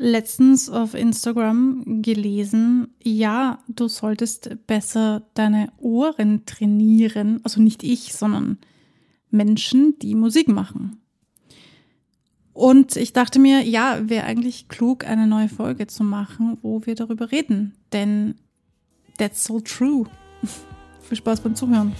letztens auf Instagram gelesen, ja, du solltest besser deine Ohren trainieren. Also nicht ich, sondern Menschen, die Musik machen. Und ich dachte mir, ja, wäre eigentlich klug, eine neue Folge zu machen, wo wir darüber reden. Denn that's so true. Viel Spaß beim Zuhören.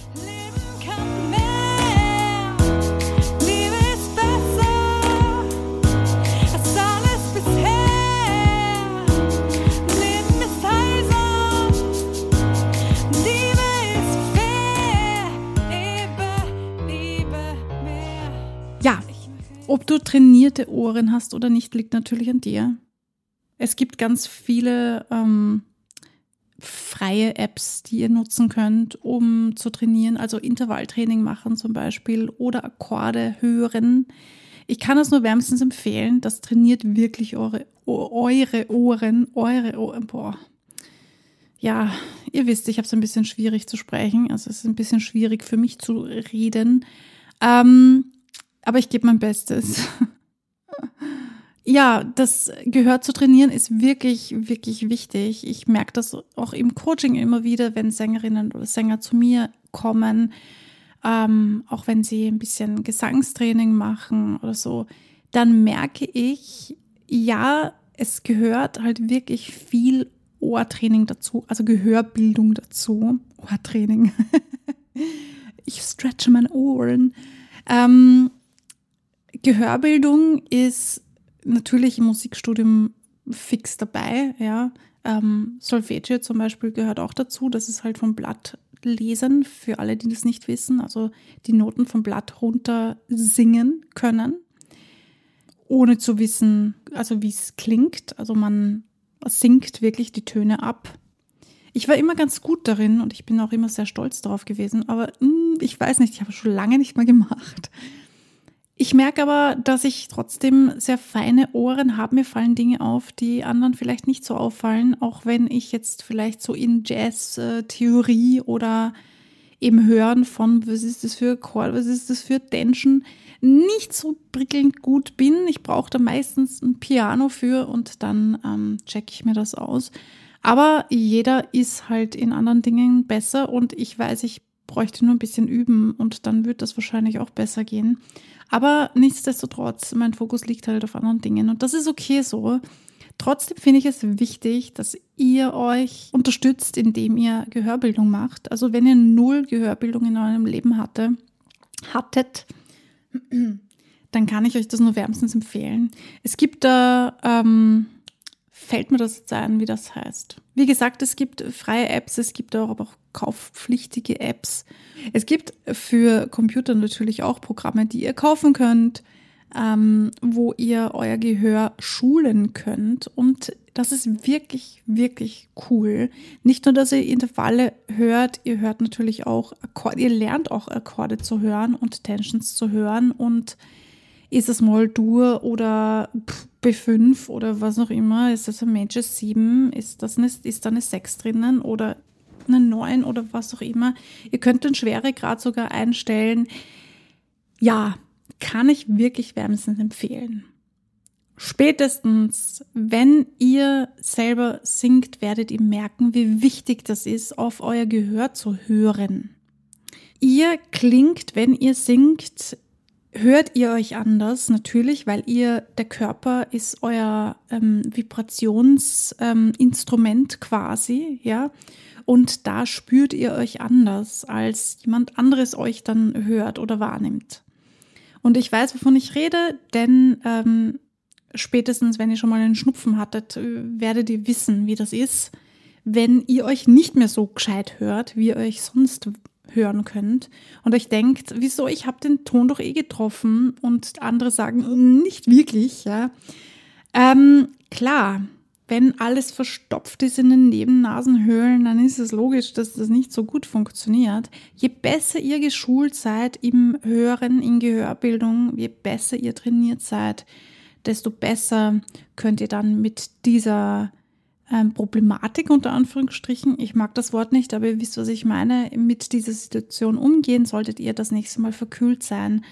Du trainierte Ohren hast oder nicht, liegt natürlich an dir. Es gibt ganz viele ähm, freie Apps, die ihr nutzen könnt, um zu trainieren, also Intervalltraining machen zum Beispiel oder Akkorde hören. Ich kann es nur wärmstens empfehlen. Das trainiert wirklich eure, eure Ohren, eure Ohren. Boah. Ja, ihr wisst, ich habe es ein bisschen schwierig zu sprechen. Also es ist ein bisschen schwierig für mich zu reden. Ähm, aber ich gebe mein Bestes. ja, das Gehör zu trainieren ist wirklich, wirklich wichtig. Ich merke das auch im Coaching immer wieder, wenn Sängerinnen oder Sänger zu mir kommen, ähm, auch wenn sie ein bisschen Gesangstraining machen oder so, dann merke ich, ja, es gehört halt wirklich viel Ohrtraining dazu, also Gehörbildung dazu. Ohrtraining. ich stretche meine Ohren. Ähm, Gehörbildung ist natürlich im Musikstudium fix dabei, ja. Ähm, Solfeggio zum Beispiel gehört auch dazu. Das ist halt vom Blatt lesen, für alle, die das nicht wissen. Also die Noten vom Blatt runter singen können, ohne zu wissen, also wie es klingt. Also man singt wirklich die Töne ab. Ich war immer ganz gut darin und ich bin auch immer sehr stolz darauf gewesen, aber mh, hm, ich weiß nicht, ich habe schon lange nicht mehr gemacht. Ich merke aber, dass ich trotzdem sehr feine Ohren habe. Mir fallen Dinge auf, die anderen vielleicht nicht so auffallen, auch wenn ich jetzt vielleicht so in Jazz-Theorie oder im Hören von, was ist das für Chord, was ist das für Tension, nicht so prickelnd gut bin. Ich brauche da meistens ein Piano für und dann ähm, checke ich mir das aus. Aber jeder ist halt in anderen Dingen besser und ich weiß, ich bräuchte nur ein bisschen üben und dann wird das wahrscheinlich auch besser gehen. Aber nichtsdestotrotz, mein Fokus liegt halt auf anderen Dingen und das ist okay so. Trotzdem finde ich es wichtig, dass ihr euch unterstützt, indem ihr Gehörbildung macht. Also wenn ihr null Gehörbildung in eurem Leben hatte, hattet, dann kann ich euch das nur wärmstens empfehlen. Es gibt da, ähm, fällt mir das jetzt ein, wie das heißt. Wie gesagt, es gibt freie Apps, es gibt auch, aber auch kaufpflichtige Apps. Es gibt für Computer natürlich auch Programme, die ihr kaufen könnt, ähm, wo ihr euer Gehör schulen könnt. Und das ist wirklich, wirklich cool. Nicht nur, dass ihr Intervalle hört, ihr hört natürlich auch Akkorde, ihr lernt auch Akkorde zu hören und Tensions zu hören und ist es Moll-Dur oder B5 oder was auch immer? Ist das ein Major 7? Ist, das eine, ist da eine 6 drinnen oder einen neuen oder was auch immer. Ihr könnt den Schweregrad sogar einstellen. Ja, kann ich wirklich wärmstens empfehlen. Spätestens, wenn ihr selber singt, werdet ihr merken, wie wichtig das ist, auf euer Gehör zu hören. Ihr klingt, wenn ihr singt, hört ihr euch anders, natürlich, weil ihr, der Körper ist euer ähm, Vibrationsinstrument ähm, quasi, ja. Und da spürt ihr euch anders, als jemand anderes euch dann hört oder wahrnimmt. Und ich weiß, wovon ich rede, denn ähm, spätestens, wenn ihr schon mal einen Schnupfen hattet, äh, werdet ihr wissen, wie das ist, wenn ihr euch nicht mehr so gescheit hört, wie ihr euch sonst hören könnt und euch denkt, wieso, ich habe den Ton doch eh getroffen und andere sagen, nicht wirklich, ja. Ähm, klar, wenn alles verstopft ist in den Nebennasenhöhlen, dann ist es logisch, dass das nicht so gut funktioniert. Je besser ihr geschult seid im Hören, in Gehörbildung, je besser ihr trainiert seid, desto besser könnt ihr dann mit dieser ähm, Problematik unter Anführungsstrichen, ich mag das Wort nicht, aber ihr wisst, was ich meine, mit dieser Situation umgehen, solltet ihr das nächste Mal verkühlt sein.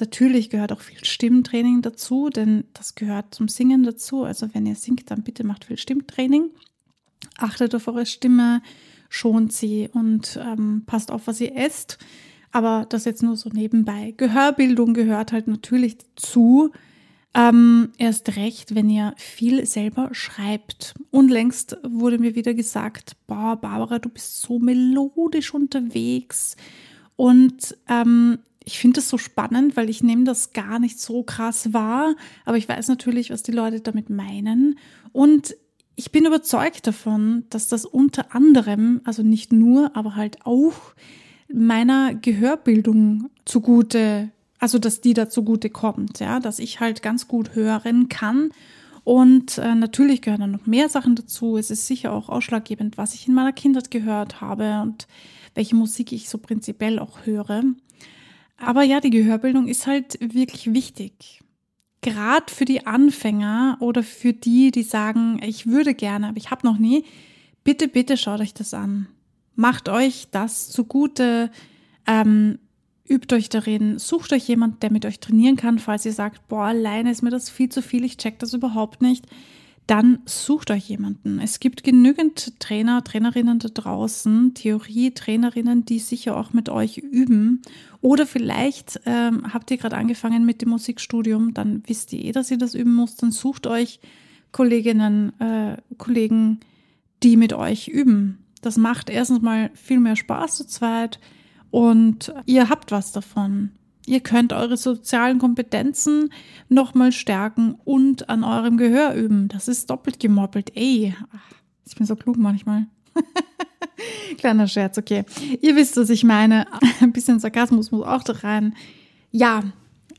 Natürlich gehört auch viel Stimmtraining dazu, denn das gehört zum Singen dazu. Also wenn ihr singt, dann bitte macht viel Stimmtraining. Achtet auf eure Stimme, schont sie und ähm, passt auf, was ihr esst. Aber das jetzt nur so nebenbei. Gehörbildung gehört halt natürlich dazu. Ähm, erst recht, wenn ihr viel selber schreibt. Unlängst wurde mir wieder gesagt, boah, Barbara, du bist so melodisch unterwegs. Und ähm, ich finde das so spannend, weil ich nehme das gar nicht so krass wahr, aber ich weiß natürlich, was die Leute damit meinen. Und ich bin überzeugt davon, dass das unter anderem, also nicht nur, aber halt auch meiner Gehörbildung zugute also dass die da zugute kommt, ja, dass ich halt ganz gut hören kann. Und äh, natürlich gehören dann noch mehr Sachen dazu. Es ist sicher auch ausschlaggebend, was ich in meiner Kindheit gehört habe und welche Musik ich so prinzipiell auch höre. Aber ja, die Gehörbildung ist halt wirklich wichtig. Gerade für die Anfänger oder für die, die sagen, ich würde gerne, aber ich habe noch nie, bitte, bitte schaut euch das an. Macht euch das zugute. Ähm, Übt euch darin, sucht euch jemand, der mit euch trainieren kann, falls ihr sagt, boah, alleine ist mir das viel zu viel, ich check das überhaupt nicht. Dann sucht euch jemanden. Es gibt genügend Trainer, Trainerinnen da draußen, Theorie-Trainerinnen, die sicher auch mit euch üben. Oder vielleicht ähm, habt ihr gerade angefangen mit dem Musikstudium, dann wisst ihr eh, dass ihr das üben müsst. Dann sucht euch Kolleginnen, äh, Kollegen, die mit euch üben. Das macht erstens mal viel mehr Spaß zu zweit und ihr habt was davon. Ihr könnt eure sozialen Kompetenzen nochmal stärken und an eurem Gehör üben. Das ist doppelt gemoppelt. Ey, ich bin so klug manchmal. Kleiner Scherz, okay. Ihr wisst, was ich meine. Ein bisschen Sarkasmus muss auch da rein. Ja,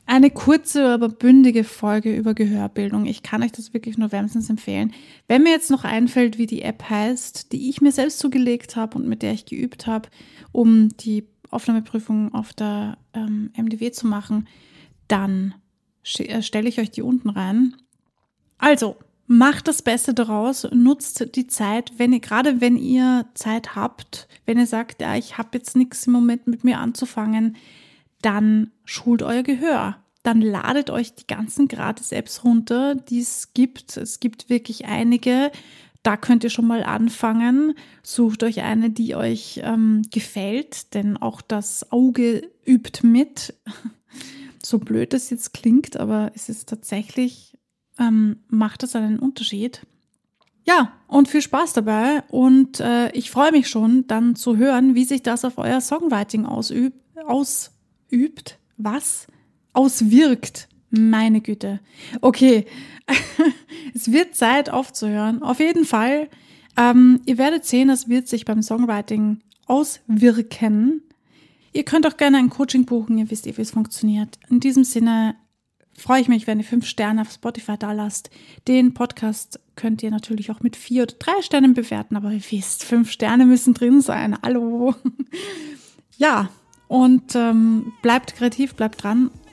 eine kurze, aber bündige Folge über Gehörbildung. Ich kann euch das wirklich nur wärmstens empfehlen. Wenn mir jetzt noch einfällt, wie die App heißt, die ich mir selbst zugelegt habe und mit der ich geübt habe, um die Aufnahmeprüfung auf der ähm, MDW zu machen, dann äh, stelle ich euch die unten rein. Also, macht das Beste daraus, nutzt die Zeit, wenn ihr, gerade wenn ihr Zeit habt, wenn ihr sagt, ja, ich habe jetzt nichts im Moment mit mir anzufangen, dann schult euer Gehör. Dann ladet euch die ganzen Gratis-Apps runter, die es gibt. Es gibt wirklich einige. Da könnt ihr schon mal anfangen. Sucht euch eine, die euch ähm, gefällt, denn auch das Auge übt mit. So blöd es jetzt klingt, aber es ist tatsächlich, ähm, macht es einen Unterschied. Ja, und viel Spaß dabei. Und äh, ich freue mich schon, dann zu hören, wie sich das auf euer Songwriting ausübt. Ausübt? Was? Auswirkt. Meine Güte. Okay, es wird Zeit aufzuhören. Auf jeden Fall. Ähm, ihr werdet sehen, es wird sich beim Songwriting auswirken. Ihr könnt auch gerne ein Coaching buchen, ihr wisst eh, wie es funktioniert. In diesem Sinne freue ich mich, wenn ihr fünf Sterne auf Spotify da lasst. Den Podcast könnt ihr natürlich auch mit vier oder drei Sternen bewerten, aber ihr wisst, fünf Sterne müssen drin sein. Hallo. ja, und ähm, bleibt kreativ, bleibt dran